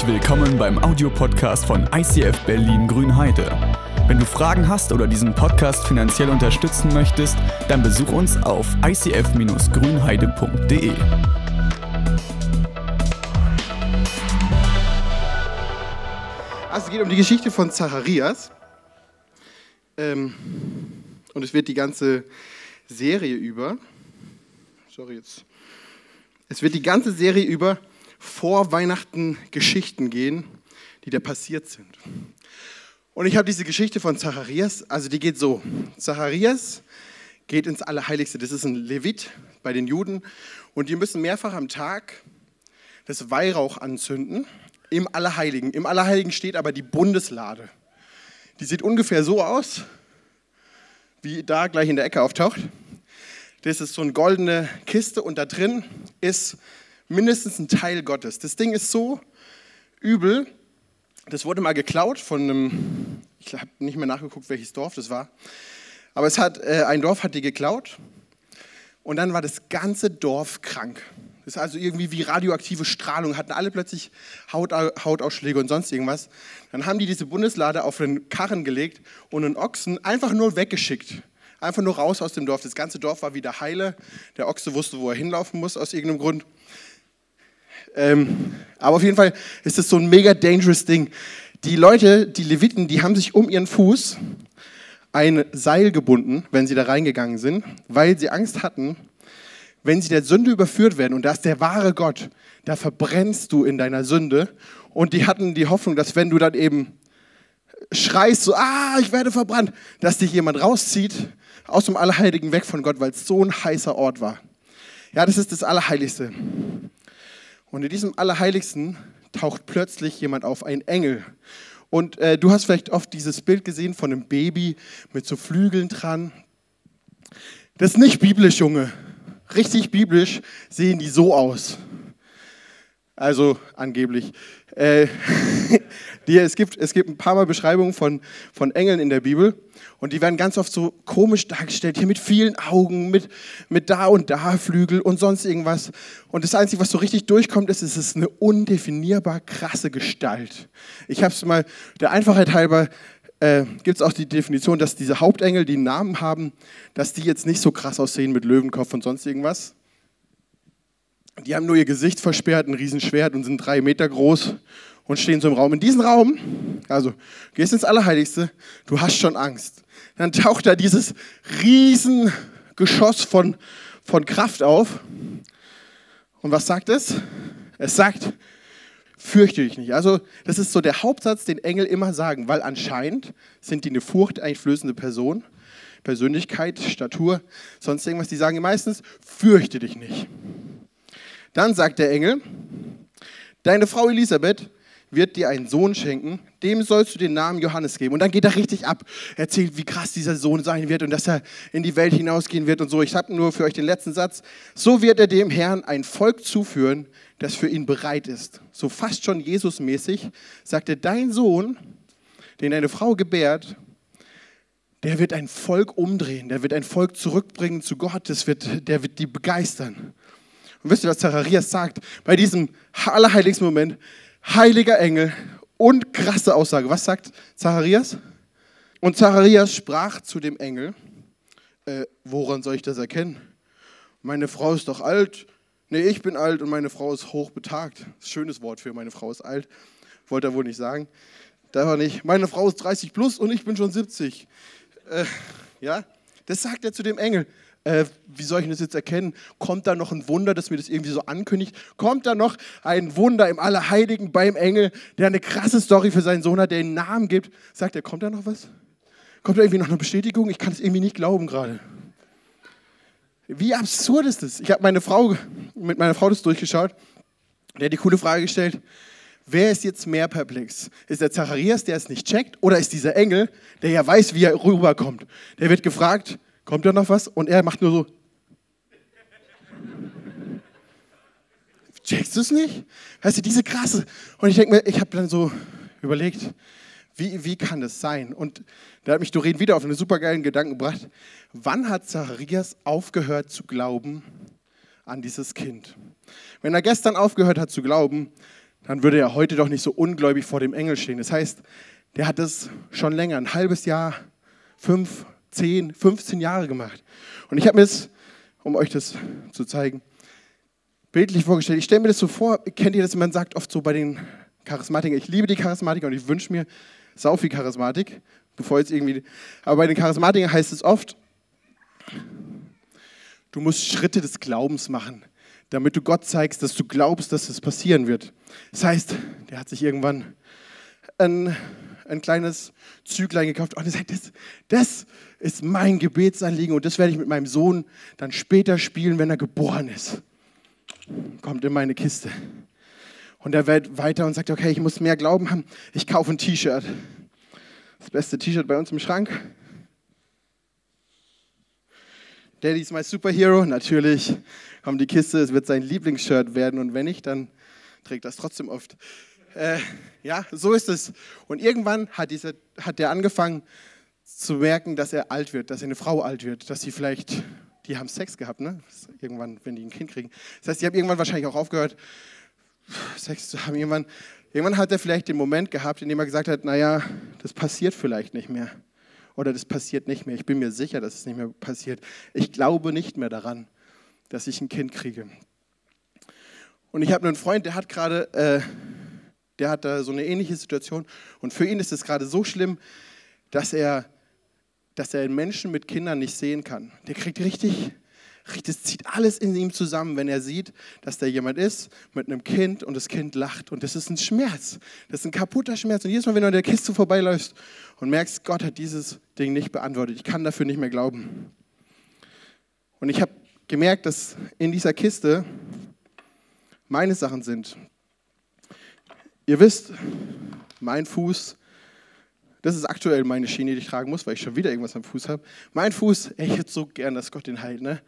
Herzlich willkommen beim Audiopodcast von ICF Berlin Grünheide. Wenn du Fragen hast oder diesen Podcast finanziell unterstützen möchtest, dann besuch uns auf icf-grünheide.de. Also es geht um die Geschichte von Zacharias. Ähm, und es wird die ganze Serie über, sorry jetzt, es wird die ganze Serie über vor Weihnachten Geschichten gehen, die da passiert sind. Und ich habe diese Geschichte von Zacharias, also die geht so. Zacharias geht ins Allerheiligste. Das ist ein Levit bei den Juden. Und die müssen mehrfach am Tag das Weihrauch anzünden im Allerheiligen. Im Allerheiligen steht aber die Bundeslade. Die sieht ungefähr so aus, wie da gleich in der Ecke auftaucht. Das ist so eine goldene Kiste und da drin ist mindestens ein Teil Gottes. Das Ding ist so übel, das wurde mal geklaut von einem, ich habe nicht mehr nachgeguckt, welches Dorf das war, aber es hat, äh, ein Dorf hat die geklaut und dann war das ganze Dorf krank. Das ist also irgendwie wie radioaktive Strahlung, hatten alle plötzlich Haut, Hautausschläge und sonst irgendwas. Dann haben die diese Bundeslade auf den Karren gelegt und einen Ochsen einfach nur weggeschickt. Einfach nur raus aus dem Dorf. Das ganze Dorf war wieder heile. Der Ochse wusste, wo er hinlaufen muss, aus irgendeinem Grund. Ähm, aber auf jeden Fall ist das so ein mega dangerous Ding. Die Leute, die Leviten, die haben sich um ihren Fuß ein Seil gebunden, wenn sie da reingegangen sind, weil sie Angst hatten, wenn sie der Sünde überführt werden, und das ist der wahre Gott, da verbrennst du in deiner Sünde. Und die hatten die Hoffnung, dass wenn du dann eben schreist, so, ah, ich werde verbrannt, dass dich jemand rauszieht aus dem Allerheiligen weg von Gott, weil es so ein heißer Ort war. Ja, das ist das Allerheiligste. Und in diesem Allerheiligsten taucht plötzlich jemand auf, ein Engel. Und äh, du hast vielleicht oft dieses Bild gesehen von einem Baby mit so Flügeln dran. Das ist nicht biblisch, Junge. Richtig biblisch sehen die so aus. Also angeblich. Äh, die, es, gibt, es gibt ein paar Mal Beschreibungen von, von Engeln in der Bibel. Und die werden ganz oft so komisch dargestellt, hier mit vielen Augen, mit, mit da und da Flügel und sonst irgendwas. Und das Einzige, was so richtig durchkommt, ist, es ist eine undefinierbar krasse Gestalt. Ich habe es mal, der Einfachheit halber, äh, gibt es auch die Definition, dass diese Hauptengel, die einen Namen haben, dass die jetzt nicht so krass aussehen mit Löwenkopf und sonst irgendwas. Die haben nur ihr Gesicht versperrt, ein Riesenschwert und sind drei Meter groß und stehen so im Raum. In diesem Raum, also gehst ins Allerheiligste, du hast schon Angst dann taucht da dieses Riesengeschoss von, von Kraft auf. Und was sagt es? Es sagt, fürchte dich nicht. Also das ist so der Hauptsatz, den Engel immer sagen, weil anscheinend sind die eine furchteinflößende Person, Persönlichkeit, Statur, sonst irgendwas. Die sagen meistens, fürchte dich nicht. Dann sagt der Engel, deine Frau Elisabeth wird dir einen Sohn schenken, dem sollst du den Namen Johannes geben. Und dann geht er richtig ab, erzählt, wie krass dieser Sohn sein wird und dass er in die Welt hinausgehen wird und so. Ich habe nur für euch den letzten Satz. So wird er dem Herrn ein Volk zuführen, das für ihn bereit ist. So fast schon Jesus-mäßig sagt er, dein Sohn, den eine Frau gebärt, der wird ein Volk umdrehen, der wird ein Volk zurückbringen zu Gott, das wird, der wird die begeistern. Und wisst ihr, was Zacharias sagt? Bei diesem allerheiligsten Moment, heiliger Engel und krasse Aussage. Was sagt Zacharias? Und Zacharias sprach zu dem Engel, äh, woran soll ich das erkennen? Meine Frau ist doch alt. Nee, ich bin alt und meine Frau ist hochbetagt. Schönes Wort für meine Frau ist alt. Wollte er wohl nicht sagen. Da war nicht. Meine Frau ist 30 plus und ich bin schon 70. Äh, ja, das sagt er zu dem Engel äh, wie soll ich das jetzt erkennen? Kommt da noch ein Wunder, das mir das irgendwie so ankündigt? Kommt da noch ein Wunder im Allerheiligen beim Engel, der eine krasse Story für seinen Sohn hat, der einen Namen gibt? Sagt er, kommt da noch was? Kommt da irgendwie noch eine Bestätigung? Ich kann es irgendwie nicht glauben gerade. Wie absurd ist das? Ich habe meine Frau, mit meiner Frau das durchgeschaut. Der hat die coole Frage gestellt, wer ist jetzt mehr perplex? Ist der Zacharias, der es nicht checkt, oder ist dieser Engel, der ja weiß, wie er rüberkommt? Der wird gefragt, Kommt da noch was? Und er macht nur so. Checkst du es nicht? Weißt du, diese krasse. Und ich denke mir, ich habe dann so überlegt, wie, wie kann das sein? Und da hat mich Doreen wieder auf einen supergeilen Gedanken gebracht. Wann hat Zacharias aufgehört zu glauben an dieses Kind? Wenn er gestern aufgehört hat zu glauben, dann würde er heute doch nicht so ungläubig vor dem Engel stehen. Das heißt, der hat das schon länger, ein halbes Jahr, fünf, zehn, 15 Jahre gemacht. Und ich habe mir das, um euch das zu zeigen, bildlich vorgestellt. Ich stelle mir das so vor, kennt ihr das, man sagt oft so bei den Charismatikern, ich liebe die Charismatiker und ich wünsche mir sau viel Charismatik, bevor jetzt irgendwie, aber bei den Charismatikern heißt es oft, du musst Schritte des Glaubens machen, damit du Gott zeigst, dass du glaubst, dass es passieren wird. Das heißt, der hat sich irgendwann ein, ein kleines Züglein gekauft und er sagt, das, das ist mein Gebetsanliegen und das werde ich mit meinem Sohn dann später spielen, wenn er geboren ist. Kommt in meine Kiste. Und er wird weiter und sagt, okay, ich muss mehr Glauben haben. Ich kaufe ein T-Shirt. Das beste T-Shirt bei uns im Schrank. Daddy's my Superhero. Natürlich kommt die Kiste, es wird sein Lieblingsshirt werden und wenn nicht, dann trägt das trotzdem oft. Äh, ja, so ist es. Und irgendwann hat, dieser, hat der angefangen zu merken, dass er alt wird, dass eine Frau alt wird, dass sie vielleicht, die haben Sex gehabt, ne? Irgendwann, wenn die ein Kind kriegen. Das heißt, die haben irgendwann wahrscheinlich auch aufgehört, Sex zu haben. Irgendwann, irgendwann hat er vielleicht den Moment gehabt, in dem er gesagt hat, naja, das passiert vielleicht nicht mehr. Oder das passiert nicht mehr. Ich bin mir sicher, dass es nicht mehr passiert. Ich glaube nicht mehr daran, dass ich ein Kind kriege. Und ich habe einen Freund, der hat gerade, äh, der hat da so eine ähnliche Situation. Und für ihn ist es gerade so schlimm, dass er, dass er Menschen mit Kindern nicht sehen kann. Der kriegt richtig das zieht alles in ihm zusammen, wenn er sieht, dass da jemand ist mit einem Kind und das Kind lacht. Und das ist ein Schmerz. Das ist ein kaputter Schmerz. Und jedes Mal, wenn du an der Kiste vorbeiläufst und merkst, Gott hat dieses Ding nicht beantwortet, ich kann dafür nicht mehr glauben. Und ich habe gemerkt, dass in dieser Kiste meine Sachen sind. Ihr wisst, mein Fuß, das ist aktuell meine Schiene, die ich tragen muss, weil ich schon wieder irgendwas am Fuß habe. Mein Fuß, ey, ich hätte so gern, dass Gott den heilt. Ne?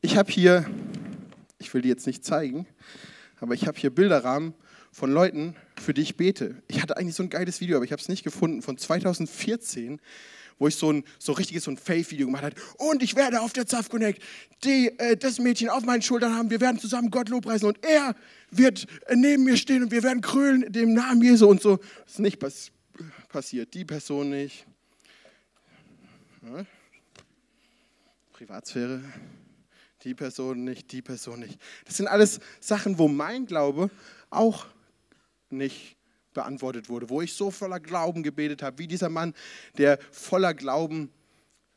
Ich habe hier, ich will die jetzt nicht zeigen, aber ich habe hier Bilderrahmen von Leuten, für die ich bete. Ich hatte eigentlich so ein geiles Video, aber ich habe es nicht gefunden, von 2014, wo ich so ein so richtiges so Faith-Video gemacht habe. Und ich werde auf der Zaff Connect die, äh, das Mädchen auf meinen Schultern haben. Wir werden zusammen Gott lobpreisen und er wird äh, neben mir stehen und wir werden krölen dem Namen Jesu und so. Das ist nicht pass passiert. Die Person nicht. Ja. Privatsphäre die Person nicht, die Person nicht. Das sind alles Sachen, wo mein Glaube auch nicht beantwortet wurde, wo ich so voller Glauben gebetet habe, wie dieser Mann, der voller Glauben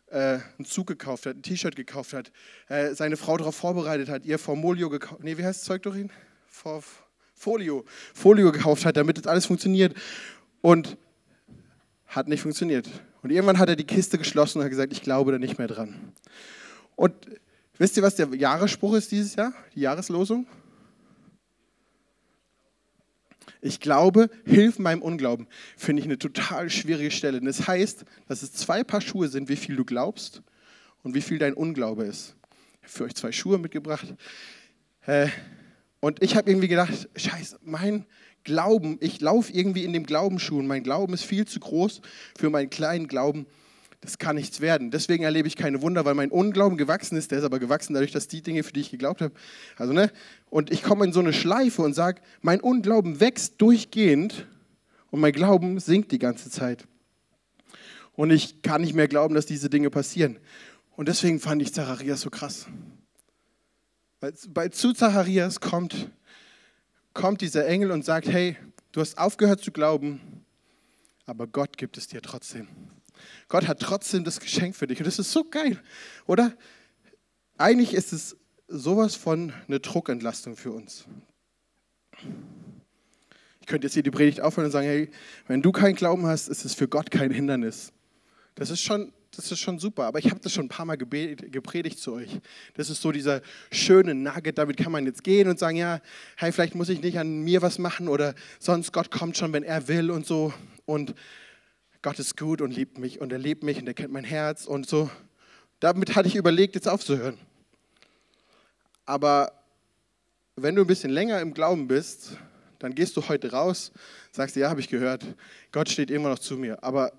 äh, einen Zug gekauft hat, ein T-Shirt gekauft hat, äh, seine Frau darauf vorbereitet hat, ihr Formolio gekauft, nee, wie heißt das Zeug, Dorin? Folio, Folio gekauft hat, damit das alles funktioniert und hat nicht funktioniert. Und irgendwann hat er die Kiste geschlossen und hat gesagt, ich glaube da nicht mehr dran. Und Wisst ihr, was der Jahresspruch ist dieses Jahr? Die Jahreslosung? Ich glaube, hilf meinem Unglauben. Finde ich eine total schwierige Stelle. Das heißt, dass es zwei Paar Schuhe sind, wie viel du glaubst und wie viel dein Unglaube ist. Ich habe für euch zwei Schuhe mitgebracht. Äh, und ich habe irgendwie gedacht, scheiße, mein Glauben, ich laufe irgendwie in dem Glaubensschuh und mein Glauben ist viel zu groß für meinen kleinen Glauben das kann nichts werden. Deswegen erlebe ich keine Wunder, weil mein Unglauben gewachsen ist. Der ist aber gewachsen dadurch, dass die Dinge, für die ich geglaubt habe, also ne, und ich komme in so eine Schleife und sage, mein Unglauben wächst durchgehend und mein Glauben sinkt die ganze Zeit. Und ich kann nicht mehr glauben, dass diese Dinge passieren. Und deswegen fand ich Zacharias so krass. Weil bei, zu Zacharias kommt, kommt dieser Engel und sagt, hey, du hast aufgehört zu glauben, aber Gott gibt es dir trotzdem. Gott hat trotzdem das Geschenk für dich. Und das ist so geil, oder? Eigentlich ist es sowas von eine Druckentlastung für uns. Ich könnte jetzt hier die Predigt aufhören und sagen, hey, wenn du keinen Glauben hast, ist es für Gott kein Hindernis. Das ist schon, das ist schon super, aber ich habe das schon ein paar Mal gepredigt zu euch. Das ist so dieser schöne Nugget, damit kann man jetzt gehen und sagen, ja, hey, vielleicht muss ich nicht an mir was machen oder sonst Gott kommt schon, wenn er will und so. Und Gott ist gut und liebt mich und er liebt mich und er kennt mein Herz und so. Damit hatte ich überlegt, jetzt aufzuhören. Aber wenn du ein bisschen länger im Glauben bist, dann gehst du heute raus, sagst, ja, habe ich gehört, Gott steht immer noch zu mir. Aber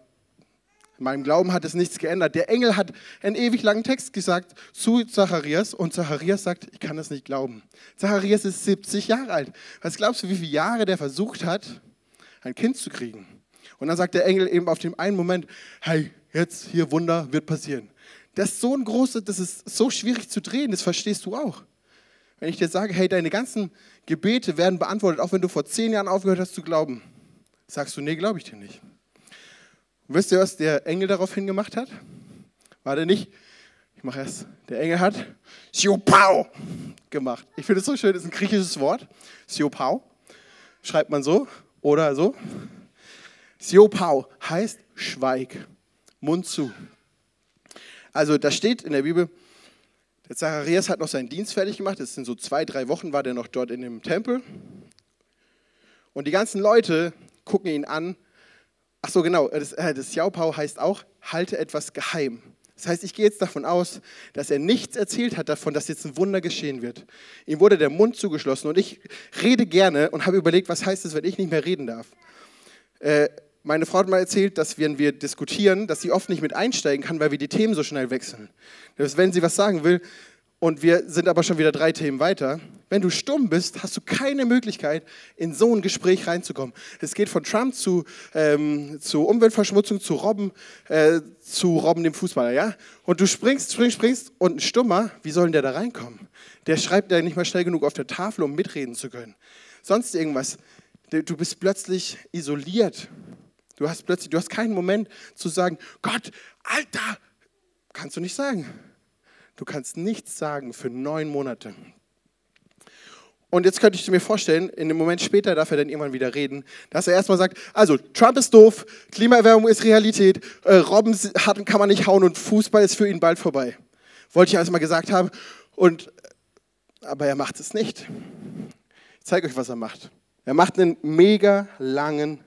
In meinem Glauben hat es nichts geändert. Der Engel hat einen ewig langen Text gesagt zu Zacharias und Zacharias sagt, ich kann das nicht glauben. Zacharias ist 70 Jahre alt. Was glaubst du, wie viele Jahre der versucht hat, ein Kind zu kriegen? Und dann sagt der Engel eben auf dem einen Moment, hey, jetzt hier Wunder wird passieren. Das ist so ein großes, das ist so schwierig zu drehen, das verstehst du auch. Wenn ich dir sage, hey, deine ganzen Gebete werden beantwortet, auch wenn du vor zehn Jahren aufgehört hast zu glauben, sagst du, nee, glaube ich dir nicht. Und wisst ihr, was der Engel daraufhin gemacht hat? War der nicht, ich mache es, der Engel hat Siopau gemacht. Ich finde es so schön, das ist ein griechisches Wort. Siopau schreibt man so oder so. Siopau heißt Schweig, Mund zu. Also da steht in der Bibel, der Zacharias hat noch seinen Dienst fertig gemacht. Das sind so zwei, drei Wochen war der noch dort in dem Tempel. Und die ganzen Leute gucken ihn an. Ach so, genau. Das, äh, das Jaupau heißt auch, halte etwas geheim. Das heißt, ich gehe jetzt davon aus, dass er nichts erzählt hat davon, dass jetzt ein Wunder geschehen wird. Ihm wurde der Mund zugeschlossen und ich rede gerne und habe überlegt, was heißt es, wenn ich nicht mehr reden darf. Äh, meine Frau hat mal erzählt, dass wenn wir diskutieren, dass sie oft nicht mit einsteigen kann, weil wir die Themen so schnell wechseln. Dass wenn sie was sagen will und wir sind aber schon wieder drei Themen weiter, wenn du stumm bist, hast du keine Möglichkeit, in so ein Gespräch reinzukommen. Es geht von Trump zu, ähm, zu Umweltverschmutzung, zu Robben, äh, zu Robben dem Fußballer, ja? Und du springst, springst, springst und ein Stummer, wie soll denn der da reinkommen? Der schreibt ja nicht mal schnell genug auf der Tafel, um mitreden zu können. Sonst irgendwas. Du bist plötzlich isoliert Du hast plötzlich, du hast keinen Moment zu sagen, Gott, Alter, kannst du nicht sagen. Du kannst nichts sagen für neun Monate. Und jetzt könnte ich mir vorstellen, in dem Moment später darf er dann irgendwann wieder reden, dass er erstmal sagt, also Trump ist doof, Klimaerwärmung ist Realität, äh, Robben kann man nicht hauen und Fußball ist für ihn bald vorbei. Wollte ich erstmal gesagt haben. Und, aber er macht es nicht. Ich zeige euch, was er macht. Er macht einen mega langen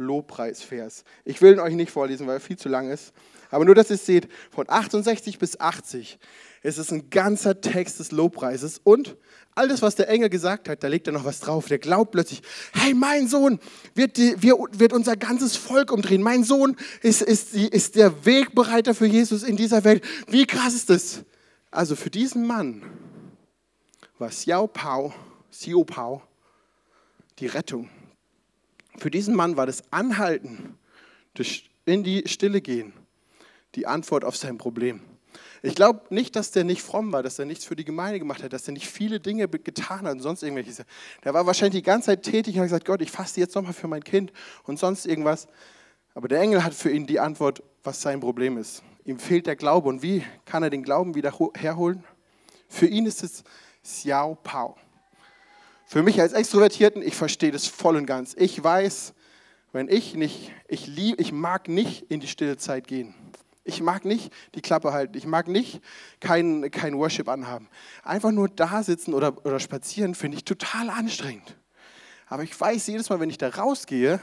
Lobpreisvers. Ich will ihn euch nicht vorlesen, weil er viel zu lang ist. Aber nur, dass ihr es seht, von 68 bis 80 ist es ein ganzer Text des Lobpreises. Und alles, was der Engel gesagt hat, da legt er noch was drauf. Der glaubt plötzlich, hey, mein Sohn wird, die, wird unser ganzes Volk umdrehen. Mein Sohn ist, ist, ist der Wegbereiter für Jesus in dieser Welt. Wie krass ist das? Also für diesen Mann war Xiao Pao, Xiao Pao die Rettung. Für diesen Mann war das Anhalten, das in die Stille gehen, die Antwort auf sein Problem. Ich glaube nicht, dass der nicht fromm war, dass er nichts für die Gemeinde gemacht hat, dass er nicht viele Dinge getan hat und sonst irgendwelche. Der war wahrscheinlich die ganze Zeit tätig und hat gesagt, Gott, ich faste jetzt nochmal für mein Kind und sonst irgendwas. Aber der Engel hat für ihn die Antwort, was sein Problem ist. Ihm fehlt der Glaube. Und wie kann er den Glauben wieder herholen? Für ihn ist es Xiao Pao. Für mich als Extrovertierten, ich verstehe das voll und ganz. Ich weiß, wenn ich nicht, ich lieb, ich mag nicht in die stille Zeit gehen. Ich mag nicht die Klappe halten. Ich mag nicht kein, kein Worship anhaben. Einfach nur da sitzen oder, oder spazieren finde ich total anstrengend. Aber ich weiß jedes Mal, wenn ich da rausgehe,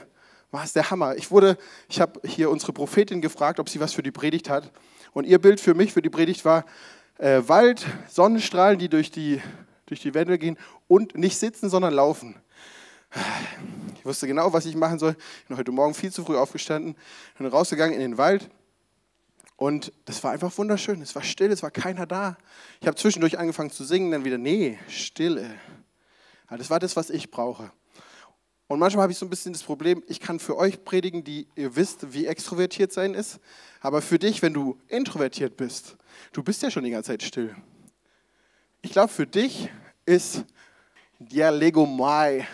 war es der Hammer. Ich wurde, ich habe hier unsere Prophetin gefragt, ob sie was für die Predigt hat. Und ihr Bild für mich, für die Predigt war äh, Wald, Sonnenstrahlen, die durch die durch die Wände gehen und nicht sitzen, sondern laufen. Ich wusste genau, was ich machen soll. Ich bin heute Morgen viel zu früh aufgestanden, bin rausgegangen in den Wald und das war einfach wunderschön. Es war still, es war keiner da. Ich habe zwischendurch angefangen zu singen, dann wieder, nee, Stille. das war das, was ich brauche. Und manchmal habe ich so ein bisschen das Problem, ich kann für euch predigen, die ihr wisst, wie extrovertiert sein ist. Aber für dich, wenn du introvertiert bist, du bist ja schon die ganze Zeit still. Ich glaube, für dich ist Dialegomai.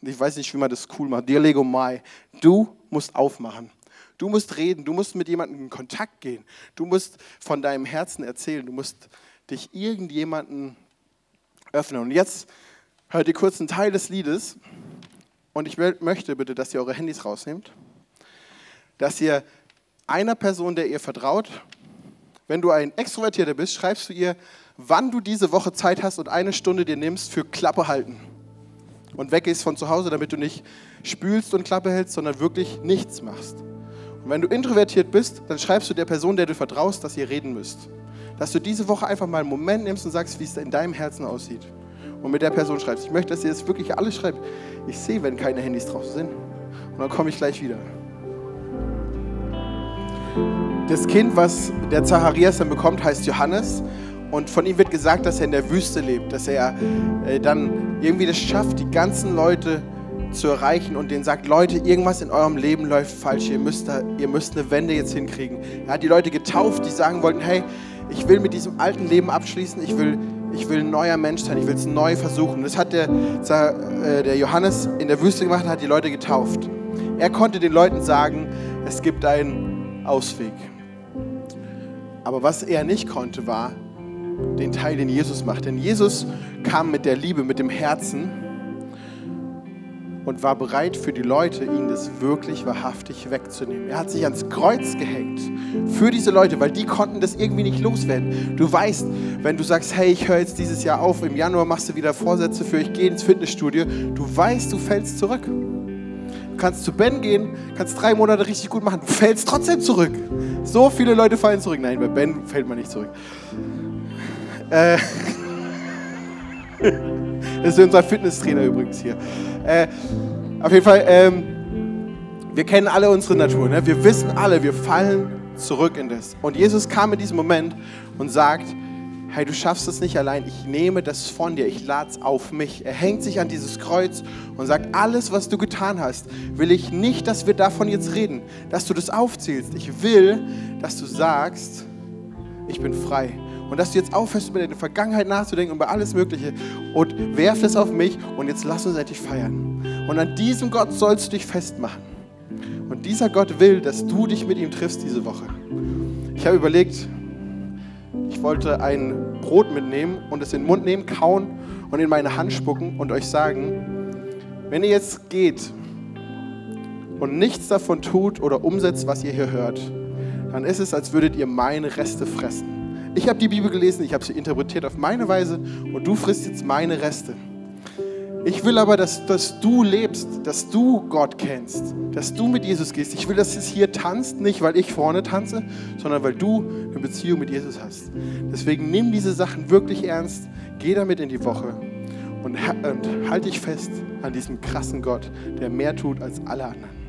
Ich weiß nicht, wie man das cool macht. Dialegomai. Du musst aufmachen. Du musst reden. Du musst mit jemandem in Kontakt gehen. Du musst von deinem Herzen erzählen. Du musst dich irgendjemanden öffnen. Und jetzt hört ihr kurz einen Teil des Liedes. Und ich möchte bitte, dass ihr eure Handys rausnehmt. Dass ihr einer Person, der ihr vertraut, wenn du ein Extrovertierter bist, schreibst du ihr, wann du diese Woche Zeit hast und eine Stunde dir nimmst für Klappe halten. Und weggehst von zu Hause, damit du nicht spülst und Klappe hältst, sondern wirklich nichts machst. Und wenn du introvertiert bist, dann schreibst du der Person, der du vertraust, dass ihr reden müsst. Dass du diese Woche einfach mal einen Moment nimmst und sagst, wie es in deinem Herzen aussieht. Und mit der Person schreibst. Ich möchte, dass ihr das wirklich alles schreibt. Ich sehe, wenn keine Handys draußen sind. Und dann komme ich gleich wieder. das Kind, was der Zacharias dann bekommt, heißt Johannes. Und von ihm wird gesagt, dass er in der Wüste lebt, dass er äh, dann irgendwie das schafft, die ganzen Leute zu erreichen und denen sagt, Leute, irgendwas in eurem Leben läuft falsch, ihr müsst, da, ihr müsst eine Wende jetzt hinkriegen. Er hat die Leute getauft, die sagen wollten, hey, ich will mit diesem alten Leben abschließen, ich will, ich will ein neuer Mensch sein, ich will es neu versuchen. Das hat der, äh, der Johannes in der Wüste gemacht und hat die Leute getauft. Er konnte den Leuten sagen, es gibt einen Ausweg. Aber was er nicht konnte, war den Teil, den Jesus macht. Denn Jesus kam mit der Liebe, mit dem Herzen und war bereit für die Leute, ihnen das wirklich wahrhaftig wegzunehmen. Er hat sich ans Kreuz gehängt für diese Leute, weil die konnten das irgendwie nicht loswerden. Du weißt, wenn du sagst, hey, ich höre jetzt dieses Jahr auf, im Januar machst du wieder Vorsätze für, ich gehe ins Fitnessstudio, du weißt, du fällst zurück. Du kannst zu Ben gehen, kannst drei Monate richtig gut machen, fällst trotzdem zurück. So viele Leute fallen zurück. Nein, bei Ben fällt man nicht zurück. Äh, das ist unser Fitnesstrainer übrigens hier. Äh, auf jeden Fall, ähm, wir kennen alle unsere Natur. Ne? Wir wissen alle, wir fallen zurück in das. Und Jesus kam in diesem Moment und sagt, hey, du schaffst es nicht allein, ich nehme das von dir, ich lade es auf mich. Er hängt sich an dieses Kreuz und sagt, alles, was du getan hast, will ich nicht, dass wir davon jetzt reden, dass du das aufzählst. Ich will, dass du sagst, ich bin frei. Und dass du jetzt aufhörst, über deine Vergangenheit nachzudenken, über alles Mögliche und werf es auf mich und jetzt lass uns endlich feiern. Und an diesem Gott sollst du dich festmachen. Und dieser Gott will, dass du dich mit ihm triffst diese Woche. Ich habe überlegt, ich wollte ein Brot mitnehmen und es in den Mund nehmen, kauen und in meine Hand spucken und euch sagen, wenn ihr jetzt geht und nichts davon tut oder umsetzt, was ihr hier hört, dann ist es, als würdet ihr meine Reste fressen. Ich habe die Bibel gelesen, ich habe sie interpretiert auf meine Weise und du frisst jetzt meine Reste. Ich will aber, dass, dass du lebst, dass du Gott kennst, dass du mit Jesus gehst. Ich will, dass es hier tanzt, nicht weil ich vorne tanze, sondern weil du eine Beziehung mit Jesus hast. Deswegen nimm diese Sachen wirklich ernst, geh damit in die Woche und, und halt dich fest an diesem krassen Gott, der mehr tut als alle anderen.